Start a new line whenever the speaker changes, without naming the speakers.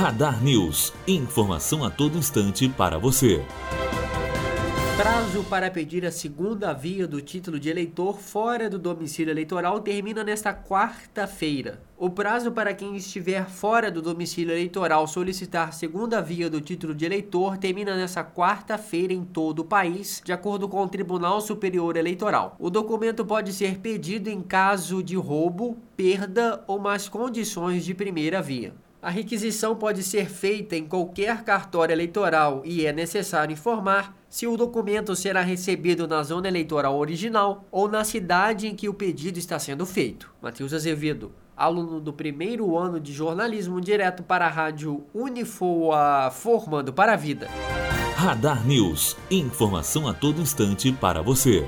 Radar News. Informação a todo instante para você.
Prazo para pedir a segunda via do título de eleitor fora do domicílio eleitoral termina nesta quarta-feira. O prazo para quem estiver fora do domicílio eleitoral solicitar segunda via do título de eleitor termina nesta quarta-feira em todo o país, de acordo com o Tribunal Superior Eleitoral. O documento pode ser pedido em caso de roubo, perda ou más condições de primeira via. A requisição pode ser feita em qualquer cartório eleitoral e é necessário informar se o documento será recebido na zona eleitoral original ou na cidade em que o pedido está sendo feito. Matheus Azevedo, aluno do primeiro ano de jornalismo direto para a rádio Unifoa, formando para a vida.
Radar News. Informação a todo instante para você.